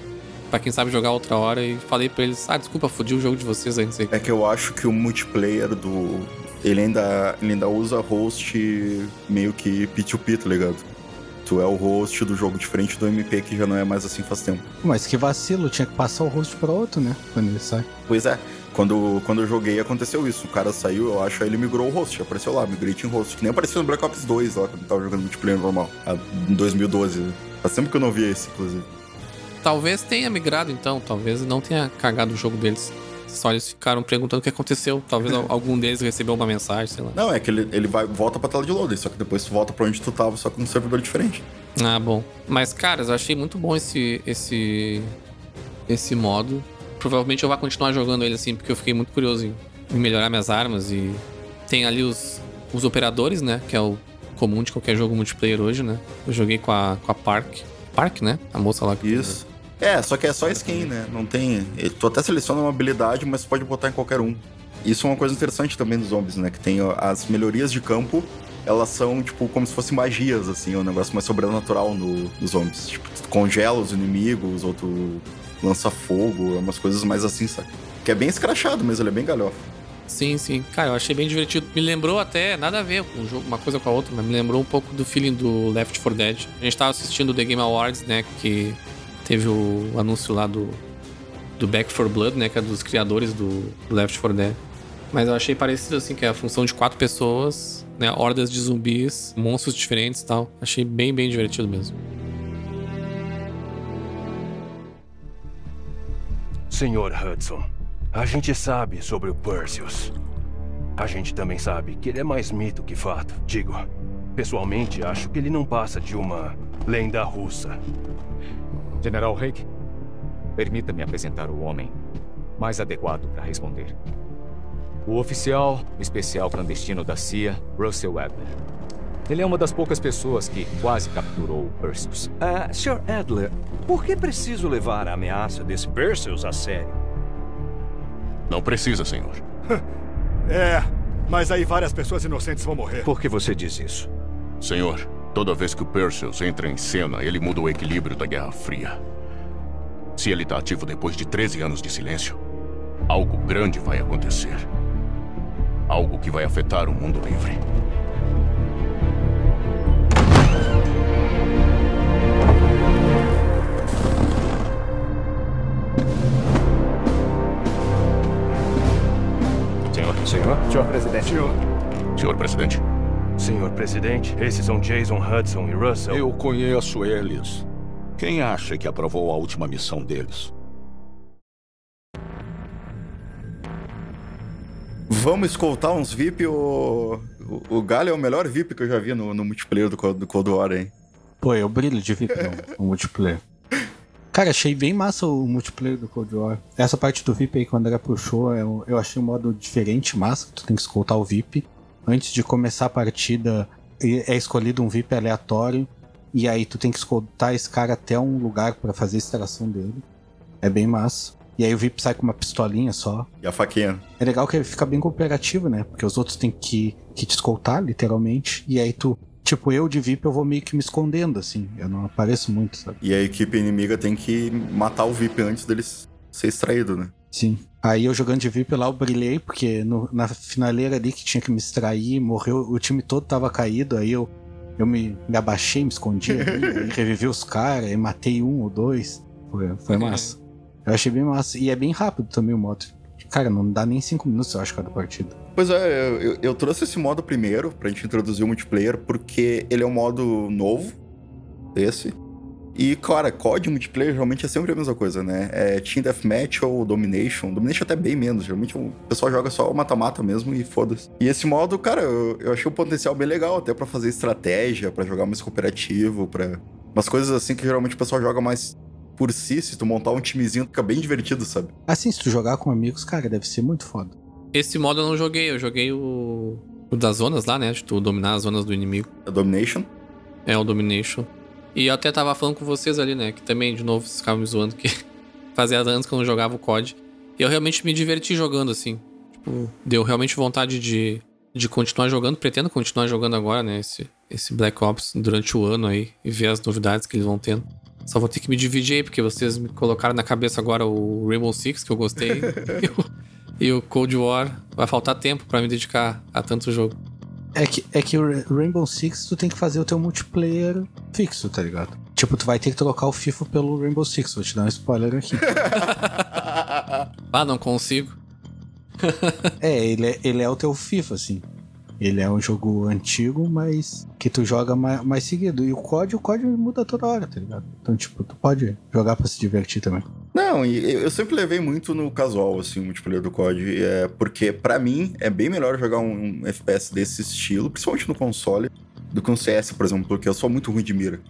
pra quem sabe jogar outra hora, e falei pra eles, ah, desculpa, fudi o jogo de vocês aí, não sei. É que eu acho que o multiplayer do. Ele ainda, ele ainda usa host meio que P2P, tá ligado? Tu é o host do jogo diferente do MP, que já não é mais assim faz tempo. Mas que vacilo, tinha que passar o rosto pra outro, né? Quando ele sai. Pois é, quando, quando eu joguei aconteceu isso. O cara saiu, eu acho, aí ele migrou o host, apareceu lá, Migrate em host. Que nem apareceu no Black Ops 2 lá, quando eu tava jogando multiplayer normal, em 2012. né? Faz tempo que eu não via esse, inclusive. Talvez tenha migrado então, talvez não tenha cagado o jogo deles. Só eles ficaram perguntando o que aconteceu. Talvez algum deles recebeu uma mensagem, sei lá. Não, é que ele, ele vai, volta pra tela de loading, só que depois tu volta pra onde tu tava, só com um servidor diferente. Ah, bom. Mas, caras, eu achei muito bom esse, esse, esse modo. Provavelmente eu vou continuar jogando ele assim, porque eu fiquei muito curioso em, em melhorar minhas armas. E tem ali os, os operadores, né? Que é o comum de qualquer jogo multiplayer hoje, né? Eu joguei com a, com a Park. Park, né? A moça lá que. Isso. É, só que é só skin, né? Não tem. Tu até seleciona uma habilidade, mas pode botar em qualquer um. Isso é uma coisa interessante também dos zombies, né? Que tem as melhorias de campo, elas são, tipo, como se fossem magias, assim, é um negócio mais sobrenatural no, nos zombies. Tipo, tu congela os inimigos, ou tu lança fogo, é umas coisas mais assim, sabe? Que é bem escrachado mesmo, ele é bem galhofa. Sim, sim. Cara, eu achei bem divertido. Me lembrou até, nada a ver com jogo, uma coisa com a outra, mas me lembrou um pouco do feeling do Left 4 Dead. A gente tava assistindo o The Game Awards, né? Que teve o anúncio lá do, do Back 4 Blood, né? Que é dos criadores do Left 4 Dead. Mas eu achei parecido, assim, que é a função de quatro pessoas, né? Hordas de zumbis, monstros diferentes e tal. Achei bem, bem divertido mesmo. Senhor Hudson, a gente sabe sobre o Perseus. A gente também sabe que ele é mais mito que fato. Digo, pessoalmente, acho que ele não passa de uma lenda russa. General Reik, permita-me apresentar o homem mais adequado para responder. O oficial especial clandestino da CIA, Russell Adler. Ele é uma das poucas pessoas que quase capturou o Perseus. Ah, Sr. Adler, por que preciso levar a ameaça desse Perseus a sério? Não precisa, senhor. É, mas aí várias pessoas inocentes vão morrer. Por que você diz isso? Senhor, toda vez que o Perseus entra em cena, ele muda o equilíbrio da Guerra Fria. Se ele está ativo depois de 13 anos de silêncio, algo grande vai acontecer. Algo que vai afetar o mundo livre. Senhor. Senhor? Senhor presidente. Senhor. Senhor presidente. Senhor presidente, esses são Jason Hudson e Russell. Eu conheço eles. Quem acha que aprovou a última missão deles? Vamos escoltar uns VIP. O, o, o Galho é o melhor VIP que eu já vi no, no multiplayer do, do Cold War, hein? Pô, eu brilho de VIP no, no multiplayer. Cara, achei bem massa o multiplayer do Cold War. Essa parte do VIP aí, quando era puxou, eu, eu achei um modo diferente, massa, que tu tem que escoltar o VIP. Antes de começar a partida, é escolhido um VIP aleatório. E aí tu tem que escoltar esse cara até um lugar para fazer a extração dele. É bem massa. E aí o VIP sai com uma pistolinha só. E a faquinha. É legal que ele fica bem cooperativo, né? Porque os outros têm que, que te escoltar, literalmente. E aí tu, tipo, eu de VIP eu vou meio que me escondendo, assim. Eu não apareço muito, sabe? E a equipe inimiga tem que matar o VIP antes dele ser extraído, né? Sim. Aí eu jogando de VIP lá eu brilhei, porque no, na finaleira ali que tinha que me extrair, morreu, o time todo tava caído, aí eu, eu me, me abaixei, me escondi ali, revivi os caras, aí matei um ou dois. Foi, foi massa. Eu achei bem massa. E é bem rápido também o modo. Cara, não dá nem cinco minutos, eu acho, cada partida. Pois é, eu, eu, eu trouxe esse modo primeiro pra gente introduzir o multiplayer, porque ele é um modo novo, esse. E, cara, COD multiplayer realmente é sempre a mesma coisa, né? É Team Deathmatch ou Domination. Domination até bem menos. Geralmente o pessoal joga só o mata-mata mesmo e foda-se. E esse modo, cara, eu, eu achei o potencial bem legal, até para fazer estratégia, para jogar mais cooperativo, para umas coisas assim que geralmente o pessoal joga mais por si. Se tu montar um timezinho, fica bem divertido, sabe? Assim, se tu jogar com amigos, cara, deve ser muito foda. Esse modo eu não joguei, eu joguei o, o das zonas lá, né? De tu dominar as zonas do inimigo. A Domination? É, o Domination. E eu até tava falando com vocês ali, né? Que também, de novo, vocês ficavam me zoando que fazia anos que eu não jogava o COD. E eu realmente me diverti jogando, assim. Tipo, deu realmente vontade de, de continuar jogando. Pretendo continuar jogando agora, né? Esse, esse Black Ops durante o ano aí. E ver as novidades que eles vão tendo. Só vou ter que me dividir aí, porque vocês me colocaram na cabeça agora o Rainbow Six, que eu gostei. e, o, e o Cold War. Vai faltar tempo para me dedicar a tanto jogo. É que, é que o Rainbow Six tu tem que fazer o teu multiplayer fixo, tá ligado? Tipo, tu vai ter que trocar o FIFA pelo Rainbow Six. Vou te dar um spoiler aqui. ah, não consigo. é, ele é, ele é o teu FIFA, assim. Ele é um jogo antigo, mas que tu joga mais, mais seguido. E o COD, o COD muda toda hora, tá ligado? Então, tipo, tu pode jogar pra se divertir também. Não, eu sempre levei muito no casual, assim, o multiplayer do COD. É, porque, para mim, é bem melhor jogar um, um FPS desse estilo, principalmente no console, do que um CS, por exemplo, porque eu sou muito ruim de mira.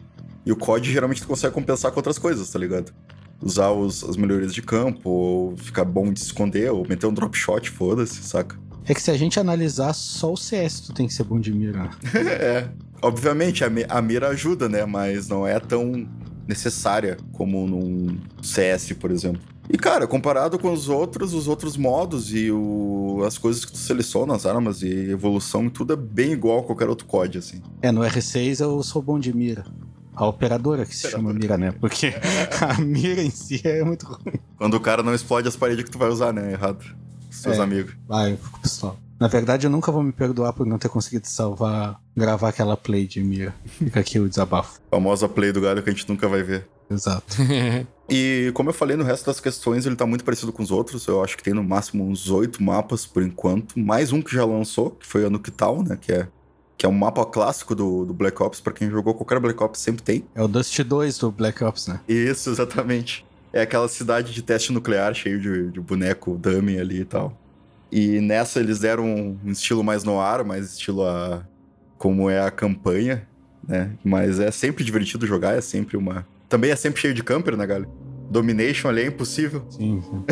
E o COD geralmente tu consegue compensar com outras coisas, tá ligado? Usar os, as melhorias de campo, ou ficar bom de se esconder, ou meter um drop shot, foda-se, saca? É que se a gente analisar só o CS, tu tem que ser bom de mira. é. Obviamente, a, a mira ajuda, né? Mas não é tão necessária como num CS, por exemplo. E, cara, comparado com os outros, os outros modos e o, as coisas que tu seleciona, as armas e evolução e tudo é bem igual a qualquer outro COD, assim. É, no R6 eu sou bom de mira. A operadora que se chama mira, né? Porque a mira em si é muito ruim. Quando o cara não explode as paredes que tu vai usar, né? Errado. Seus é, amigos. Vai, eu fico pistola. Na verdade, eu nunca vou me perdoar por não ter conseguido salvar, gravar aquela play de Mira. Fica aqui o desabafo. A famosa play do galho que a gente nunca vai ver. Exato. e como eu falei, no resto das questões ele tá muito parecido com os outros. Eu acho que tem no máximo uns oito mapas por enquanto. Mais um que já lançou, que foi a Nuketown, né? Que é, que é um mapa clássico do, do Black Ops. para quem jogou qualquer Black Ops sempre tem. É o Dust 2 do Black Ops, né? Isso, exatamente. É aquela cidade de teste nuclear cheio de, de boneco dummy ali e tal. E nessa eles deram um estilo mais no ar, mais estilo a como é a campanha, né? Mas é sempre divertido jogar, é sempre uma. Também é sempre cheio de camper, né, galera? Domination ali é impossível. Sim, sim.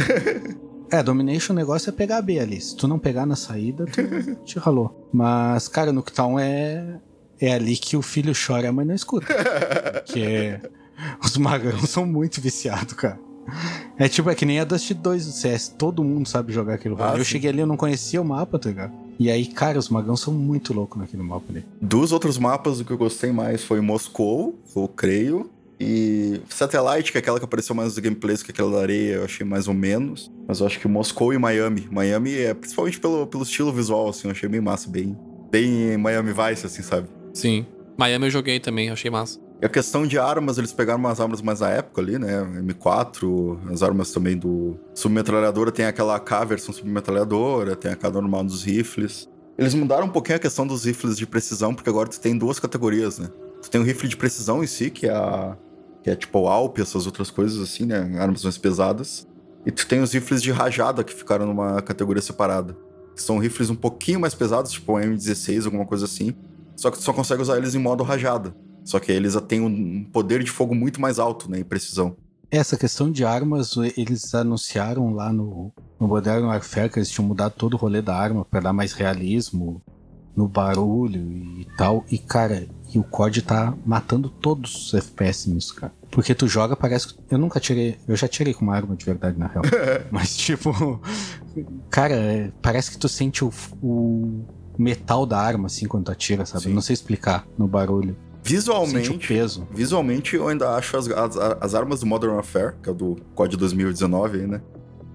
É, Domination o negócio é pegar B ali. Se tu não pegar na saída, tu te ralou. Mas, cara, no Town é. É ali que o filho chora e a mãe não escuta. que é. Os magãos são muito viciados, cara. É tipo, é que nem a Dust 2 do CS. Todo mundo sabe jogar aquilo. Ah, eu sim. cheguei ali, eu não conhecia o mapa, tá ligado? E aí, cara, os magãos são muito loucos naquele mapa ali. Dos outros mapas, o que eu gostei mais foi Moscou, eu creio. E Satellite, que é aquela que apareceu mais nos gameplays que aquela da areia, eu achei mais ou menos. Mas eu acho que Moscou e Miami. Miami é principalmente pelo, pelo estilo visual, assim, eu achei bem massa, bem, bem Miami Vice, assim, sabe? Sim. Miami eu joguei também, achei massa. E a questão de armas, eles pegaram umas armas mais da época ali, né? M4, as armas também do submetralhadora, tem aquela AK versão submetralhadora, tem a AK normal dos rifles. Eles mudaram um pouquinho a questão dos rifles de precisão, porque agora tu tem duas categorias, né? Tu tem o rifle de precisão em si, que é a. que é tipo o Alp, essas outras coisas assim, né? Armas mais pesadas. E tu tem os rifles de rajada, que ficaram numa categoria separada. São rifles um pouquinho mais pesados, tipo o M16, alguma coisa assim. Só que tu só consegue usar eles em modo rajada. Só que eles têm um poder de fogo muito mais alto, né? Em precisão. Essa questão de armas, eles anunciaram lá no, no Modern Warfare que eles tinham mudado todo o rolê da arma pra dar mais realismo no barulho e tal. E, cara, e o COD tá matando todos os FPS nisso, cara. Porque tu joga, parece que. Eu nunca tirei. Eu já tirei com uma arma de verdade, na real. Mas, tipo. Cara, é, parece que tu sente o, o metal da arma, assim, quando tu atira, sabe? Eu Não sei explicar no barulho. Visualmente, peso. visualmente eu ainda acho as, as, as armas do Modern Warfare, que é o do COD 2019 aí, né?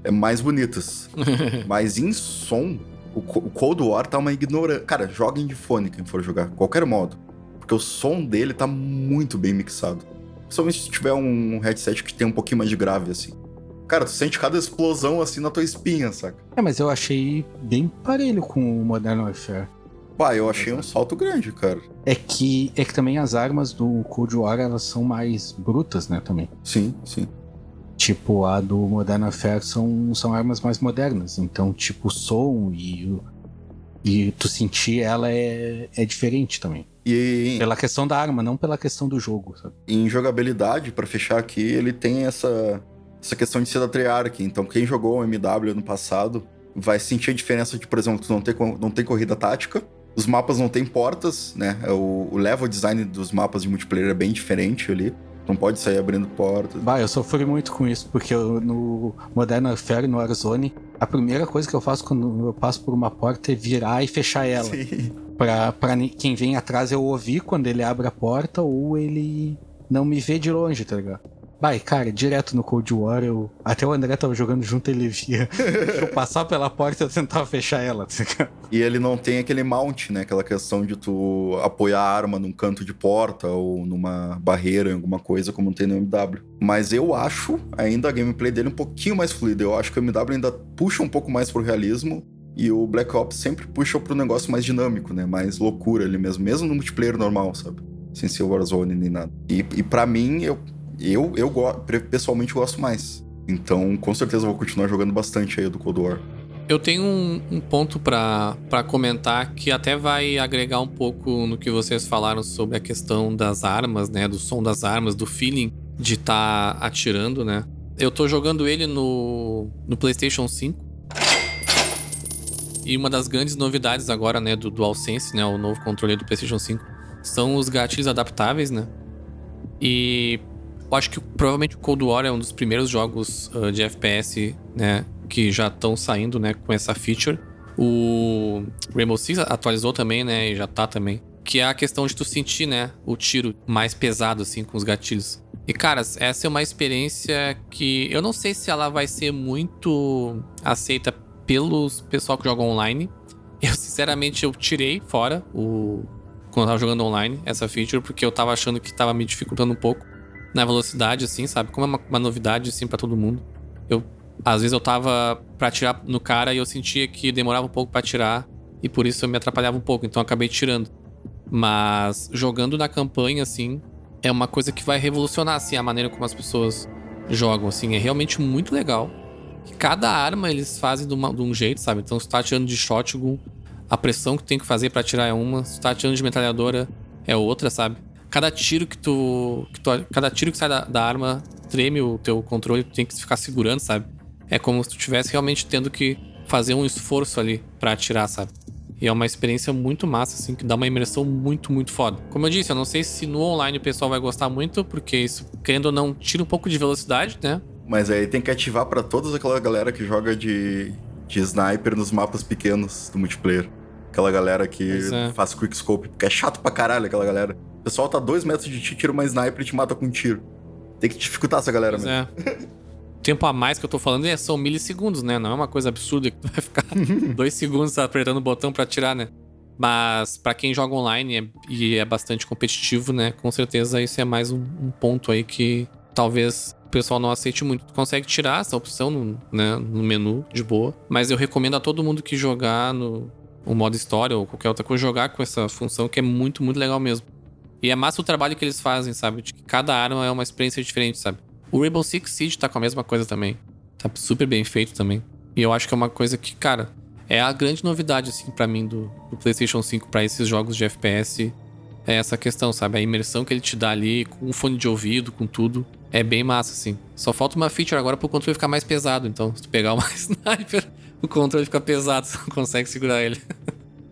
É mais bonitas. Mas em som, o, o Cold War tá uma ignorância. Cara, joguem de fone quem for jogar, qualquer modo. Porque o som dele tá muito bem mixado. Principalmente se tiver um headset que tem um pouquinho mais de grave, assim. Cara, tu sente cada explosão assim na tua espinha, saca? É, mas eu achei bem parelho com o Modern Warfare. Pá, eu achei um salto grande, cara. É que, é que também as armas do Cold War elas são mais brutas, né? Também. Sim, sim. Tipo, a do Modern Warfare são, são armas mais modernas. Então, tipo, o som e, o- e tu sentir ela é, é diferente também. E Pela questão da arma, não pela questão do jogo, sabe? em jogabilidade, pra fechar aqui, ele tem essa, essa questão de ser da Treyarch. Então, quem jogou o MW ano passado vai sentir a diferença de, por exemplo, tu não ter, não tem corrida tática, os mapas não tem portas, né? O, o level design dos mapas de multiplayer é bem diferente ali. Não pode sair abrindo portas. Bah, eu sofri muito com isso, porque eu, no Modern Warfare, no Warzone, a primeira coisa que eu faço quando eu passo por uma porta é virar e fechar ela. Pra, pra ni- quem vem atrás eu ouvir quando ele abre a porta ou ele não me vê de longe, tá ligado? Vai, cara, direto no Cold War, eu. Até o André tava jogando junto, ele via. eu passar pela porta e eu tentava fechar ela, tá? E ele não tem aquele mount, né? Aquela questão de tu apoiar a arma num canto de porta ou numa barreira, em alguma coisa, como tem no MW. Mas eu acho ainda a gameplay dele um pouquinho mais fluida. Eu acho que o MW ainda puxa um pouco mais pro realismo. E o Black Ops sempre puxa pro negócio mais dinâmico, né? Mais loucura ali mesmo. Mesmo no multiplayer normal, sabe? Sem ser Warzone nem nada. E, e para mim, eu, eu, eu pessoalmente gosto mais. Então, com certeza, vou continuar jogando bastante aí do Cold War. Eu tenho um, um ponto pra comentar que até vai agregar um pouco no que vocês falaram sobre a questão das armas, né? Do som das armas, do feeling de estar atirando, né? Eu tô jogando ele no, no PlayStation 5. E uma das grandes novidades agora, né, do DualSense, né, o novo controle do PlayStation 5, são os gatilhos adaptáveis, né? E eu acho que provavelmente o Cold War é um dos primeiros jogos ah, de FPS, né, que já estão saindo, né, com essa feature. O Rainbow Six atualizou também, né, e já tá também. Que é a questão de tu sentir, né, o tiro mais pesado, assim, com os gatilhos. E, caras, essa é uma experiência que eu não sei se ela vai ser muito aceita pelos pessoal que joga online. Eu, sinceramente, eu tirei fora o... Quando eu tava jogando online, essa feature, porque eu tava achando que tava me dificultando um pouco na velocidade, assim, sabe? Como é uma, uma novidade, assim, pra todo mundo. Eu, às vezes eu tava pra atirar no cara e eu sentia que demorava um pouco pra atirar e por isso eu me atrapalhava um pouco, então eu acabei tirando. Mas jogando na campanha, assim, é uma coisa que vai revolucionar, assim, a maneira como as pessoas jogam, assim. É realmente muito legal. Cada arma eles fazem de, uma- de um jeito, sabe? Então, se tu tá atirando de shotgun, a pressão que tem que fazer pra atirar é uma. Se tu tá atirando de metralhadora, é outra, sabe? Cada tiro que tu. Que tu cada tiro que sai da, da arma treme o teu controle, tu tem que ficar segurando, sabe? É como se tu estivesse realmente tendo que fazer um esforço ali pra atirar, sabe? E é uma experiência muito massa, assim, que dá uma imersão muito, muito foda. Como eu disse, eu não sei se no online o pessoal vai gostar muito, porque isso, querendo ou não, tira um pouco de velocidade, né? Mas aí tem que ativar pra toda aquela galera que joga de, de sniper nos mapas pequenos do multiplayer. Aquela galera que é. faz quickscope, porque é chato pra caralho aquela galera. O pessoal tá dois metros de ti, tira uma sniper e te mata com um tiro. Tem que dificultar essa galera Pois mesmo. é. O tempo a mais que eu tô falando é, são milissegundos, né? Não é uma coisa absurda que tu vai ficar dois segundos apertando o botão pra atirar, né? Mas pra quem joga online é- e é bastante competitivo, né? Com certeza isso é mais um, um ponto aí que talvez o pessoal não aceite muito. Tu consegue tirar essa opção no, né, no menu de boa, mas eu recomendo a todo mundo que jogar no o modo história ou qualquer outra coisa jogar com essa função que é muito, muito legal mesmo. E é massa o trabalho que eles fazem, sabe? De que cada arma é uma experiência diferente, sabe? O Rainbow Six Siege tá com a mesma coisa também. Tá super bem feito também. E eu acho que é uma coisa que, cara, é a grande novidade, assim, pra mim do, do PlayStation 5 pra esses jogos de FPS. É essa questão, sabe? A imersão que ele te dá ali, com um fone de ouvido, com tudo. É bem massa, assim. Só falta uma feature agora pro controle ficar mais pesado. Então, se tu pegar uma sniper, o controle fica pesado, você não consegue segurar ele.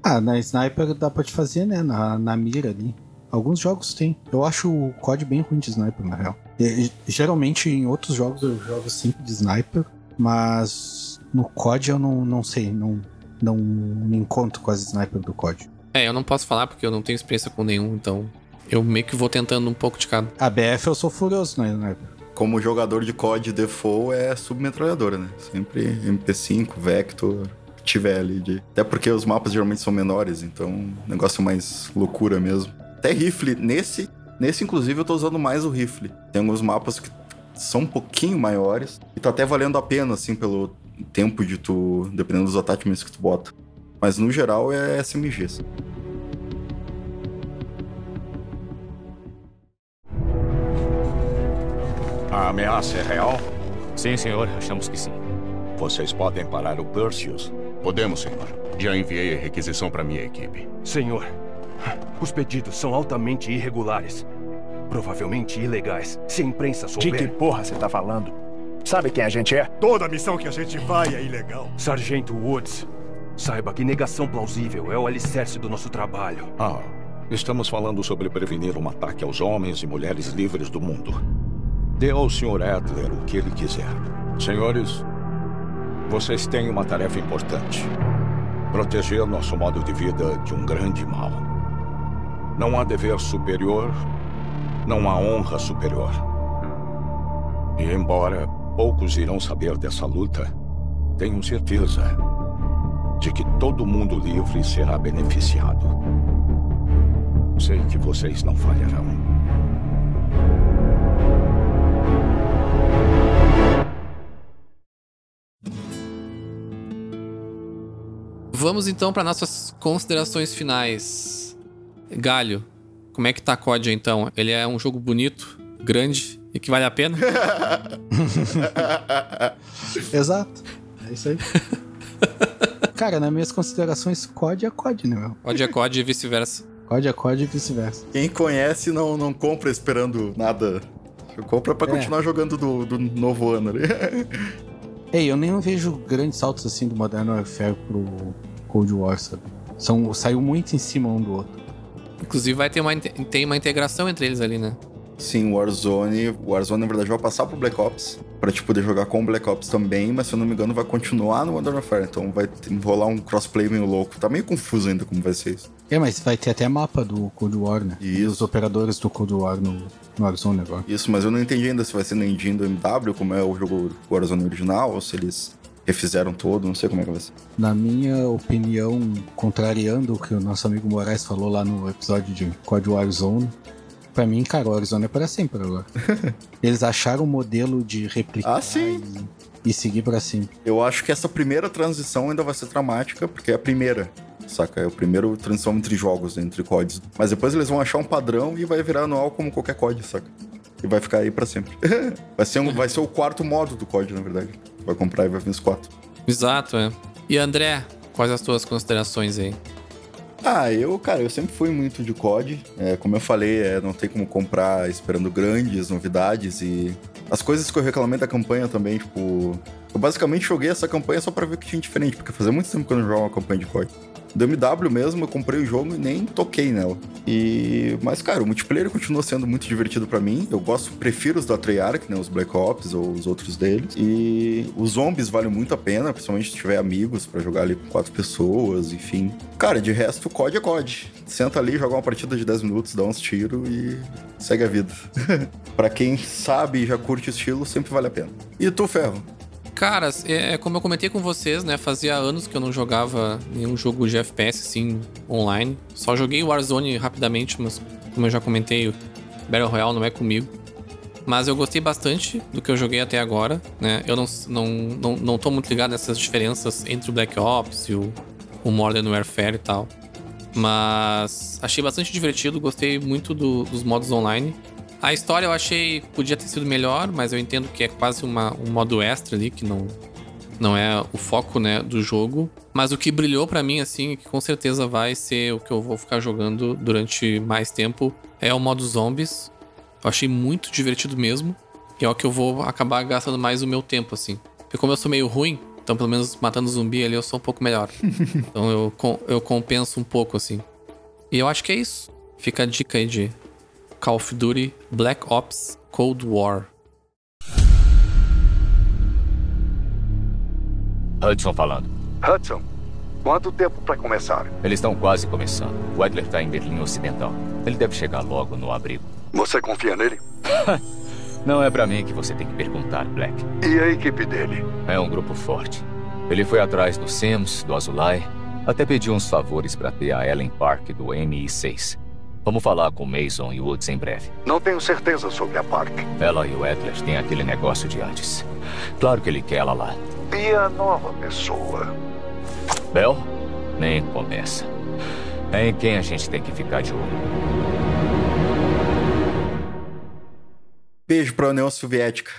Ah, na sniper dá pra te fazer, né? Na, na mira ali. Alguns jogos tem. Eu acho o COD bem ruim de sniper, na real. E, geralmente em outros jogos eu jogo sempre de sniper, mas no COD eu não, não sei, não, não me encontro com as sniper do COD. É, eu não posso falar porque eu não tenho experiência com nenhum, então eu meio que vou tentando um pouco de cada. A BF eu sou furioso na sniper. Como jogador de COD default é submetralhadora, né? Sempre MP5, Vector, que tiver ali de. Até porque os mapas geralmente são menores, então negócio mais loucura mesmo. Até rifle, nesse, nesse inclusive eu tô usando mais o rifle. Tem alguns mapas que são um pouquinho maiores e tá até valendo a pena, assim, pelo tempo de tu. dependendo dos attachments que tu bota. Mas no geral é SMG. assim. A ameaça é real? Sim, senhor, achamos que sim. Vocês podem parar o Perseus? Podemos, senhor. Já enviei a requisição para minha equipe. Senhor, os pedidos são altamente irregulares. Provavelmente ilegais. Se a imprensa De souber... que porra você tá falando? Sabe quem a gente é? Toda missão que a gente vai é ilegal. Sargento Woods, saiba que negação plausível é o alicerce do nosso trabalho. Ah, estamos falando sobre prevenir um ataque aos homens e mulheres livres do mundo. Dê ao Sr. Adler o que ele quiser. Senhores, vocês têm uma tarefa importante. Proteger nosso modo de vida de um grande mal. Não há dever superior, não há honra superior. E embora poucos irão saber dessa luta, tenho certeza de que todo mundo livre será beneficiado. Sei que vocês não falharão. Vamos então para nossas considerações finais. Galho, como é que tá a COD então? Ele é um jogo bonito, grande e que vale a pena? Exato. É isso aí. Cara, nas minhas considerações, COD é COD, né, meu? COD é COD e vice-versa. COD é COD e vice-versa. Quem conhece não, não compra esperando nada. Compra pra É. continuar jogando do, do novo ano ali. Ei, eu nem vejo grandes saltos assim do Modern Warfare pro Cold War, sabe? São, saiu muito em cima um do outro. Inclusive vai ter uma, tem uma integração entre eles ali, né? Sim, Warzone. Warzone, na verdade, vai passar pro Black Ops. Pra te poder jogar com o Black Ops também, mas se eu não me engano, vai continuar no Modern Warfare. Então vai rolar um crossplay meio louco. Tá meio confuso ainda como vai ser isso. É, mas vai ter até mapa do Cold War, né? E os operadores do Cold War no, no Warzone agora. Isso, mas eu não entendi ainda se vai ser na engine do MW, como é o jogo Warzone original, ou se eles refizeram todo, não sei como é que vai ser. Na minha opinião, contrariando o que o nosso amigo Moraes falou lá no episódio de COD Warzone, pra mim, cara, o Warzone é pra sempre agora. Eles acharam um modelo de replicar Ah, sim. E, e seguir pra cima. Eu acho que essa primeira transição ainda vai ser dramática, porque é a primeira. Saca? É o primeiro transição entre jogos, entre CODs. Mas depois eles vão achar um padrão e vai virar anual como qualquer COD, saca? E vai ficar aí pra sempre. vai, ser um- vai ser o quarto modo do COD, na verdade. Vai comprar e vai vir os quatro. Exato, é. E André, quais as tuas considerações aí? Ah, eu, cara, eu sempre fui muito de COD. É, como eu falei, é, não tem como comprar esperando grandes novidades e as coisas que eu reclamei da campanha também, tipo. Eu basicamente joguei essa campanha só pra ver o que tinha diferente, porque fazia muito tempo que eu não jogo uma campanha de COD. Do MW mesmo, eu comprei o jogo e nem toquei nela. E mas cara, o multiplayer continua sendo muito divertido para mim. Eu gosto, prefiro os da Treyarch, né, os Black Ops ou os outros deles. E os zombies valem muito a pena, principalmente se tiver amigos para jogar ali com quatro pessoas, enfim. Cara, de resto, COD é COD. Senta ali, joga uma partida de 10 minutos, dá uns tiros e segue a vida. para quem sabe e já curte o estilo, sempre vale a pena. E tu, Ferro? Cara, é, como eu comentei com vocês, né? Fazia anos que eu não jogava nenhum jogo de FPS assim online. Só joguei Warzone rapidamente, mas como eu já comentei, Battle Royale não é comigo. Mas eu gostei bastante do que eu joguei até agora, né? Eu não, não, não, não tô muito ligado nessas diferenças entre o Black Ops e o, o Modern Warfare e tal. Mas achei bastante divertido, gostei muito do, dos modos online. A história eu achei podia ter sido melhor, mas eu entendo que é quase uma, um modo extra ali, que não, não é o foco né, do jogo. Mas o que brilhou para mim, assim, que com certeza vai ser o que eu vou ficar jogando durante mais tempo, é o modo zombies. Eu achei muito divertido mesmo. E é o que eu vou acabar gastando mais o meu tempo, assim. Porque como eu sou meio ruim, então pelo menos matando zumbi ali eu sou um pouco melhor. então eu, eu compenso um pouco, assim. E eu acho que é isso. Fica a dica aí de Call of Duty Black Ops Cold War. Hudson falando. Hudson, quanto tempo para começar? Eles estão quase começando. O Edler está em Berlim Ocidental. Ele deve chegar logo no abrigo. Você confia nele? Não é para mim que você tem que perguntar, Black. E a equipe dele? É um grupo forte. Ele foi atrás do Sims, do Azulay, até pediu uns favores para ter a Ellen Park do MI6. Vamos falar com Mason e Woods em breve. Não tenho certeza sobre a Park. Ela e o Edler têm aquele negócio de antes. Claro que ele quer ela lá. E a nova pessoa? Bel? Nem começa. É em quem a gente tem que ficar de olho. Beijo pra União Soviética.